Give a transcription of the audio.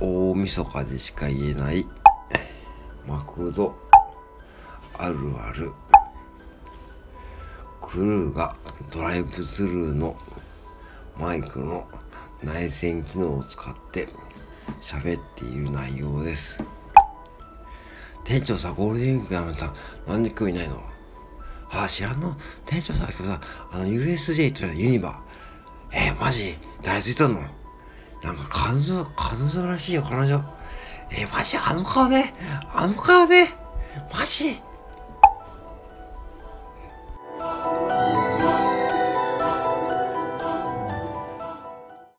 大晦日でしか言えないマクド。あるある。クルーがドライブスルーのマイクの内線機能を使って喋っている内容です。店長さゴールデンウィークやめたなんで今日いないの？あ知らんの？店長さ今日さあの USJ ってユニバえー、マジ？誰ついとんの？なんか彼女彼女らしいよ彼女。えー、マジあの顔ね。あの顔ね。マジ。